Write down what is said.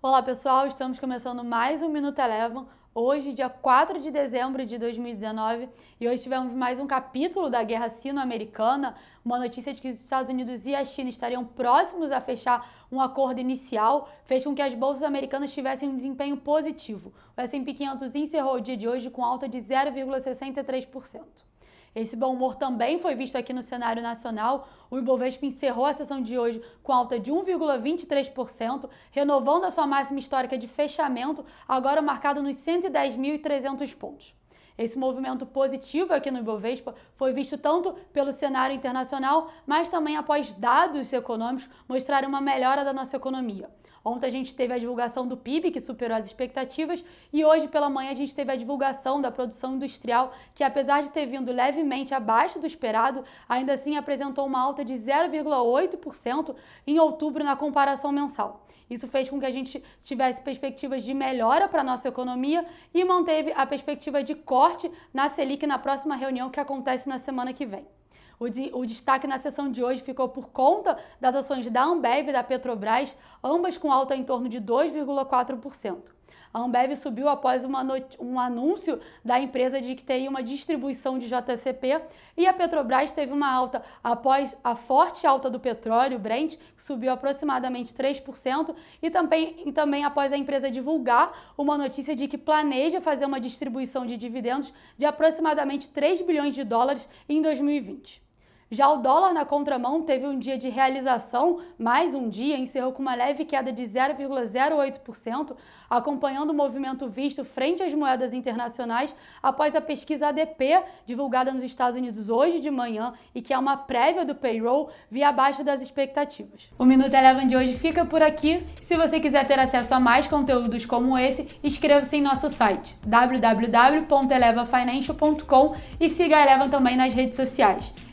Olá pessoal, estamos começando mais um Minuto Eleven. Hoje, dia 4 de dezembro de 2019, e hoje tivemos mais um capítulo da guerra sino-americana, uma notícia de que os Estados Unidos e a China estariam próximos a fechar um acordo inicial, fez com que as bolsas americanas tivessem um desempenho positivo. O S&P 500 encerrou o dia de hoje com alta de 0,63%. Esse bom humor também foi visto aqui no cenário nacional. O Ibovespa encerrou a sessão de hoje com alta de 1,23%, renovando a sua máxima histórica de fechamento, agora marcada nos 110.300 pontos. Esse movimento positivo aqui no Ibovespa foi visto tanto pelo cenário internacional, mas também após dados econômicos mostrarem uma melhora da nossa economia. Ontem a gente teve a divulgação do PIB, que superou as expectativas, e hoje pela manhã a gente teve a divulgação da produção industrial, que apesar de ter vindo levemente abaixo do esperado, ainda assim apresentou uma alta de 0,8% em outubro na comparação mensal. Isso fez com que a gente tivesse perspectivas de melhora para a nossa economia e manteve a perspectiva de corte na Selic na próxima reunião que acontece na semana que vem. O, de, o, destaque na sessão de hoje ficou por conta das ações da Ambev e da Petrobras, ambas com alta em torno de 2,4%. A Ambev subiu após um anúncio da empresa de que teria uma distribuição de JCP e a Petrobras teve uma alta após a forte alta do petróleo, Brent, que subiu aproximadamente 3%, e também, e também após a empresa divulgar uma notícia de que planeja fazer uma distribuição de dividendos de aproximadamente 3 bilhões de dólares em 2020. Já o dólar na contramão teve um dia de realização, mais um dia, encerrou com uma leve queda de 0,08%, acompanhando o movimento visto frente às moedas internacionais após a pesquisa ADP, divulgada nos Estados Unidos hoje de manhã e que é uma prévia do payroll, via abaixo das expectativas. O Minuto Eleven de hoje fica por aqui. Se você quiser ter acesso a mais conteúdos como esse, inscreva-se em nosso site www.elevafinancial.com e siga a Eleven também nas redes sociais.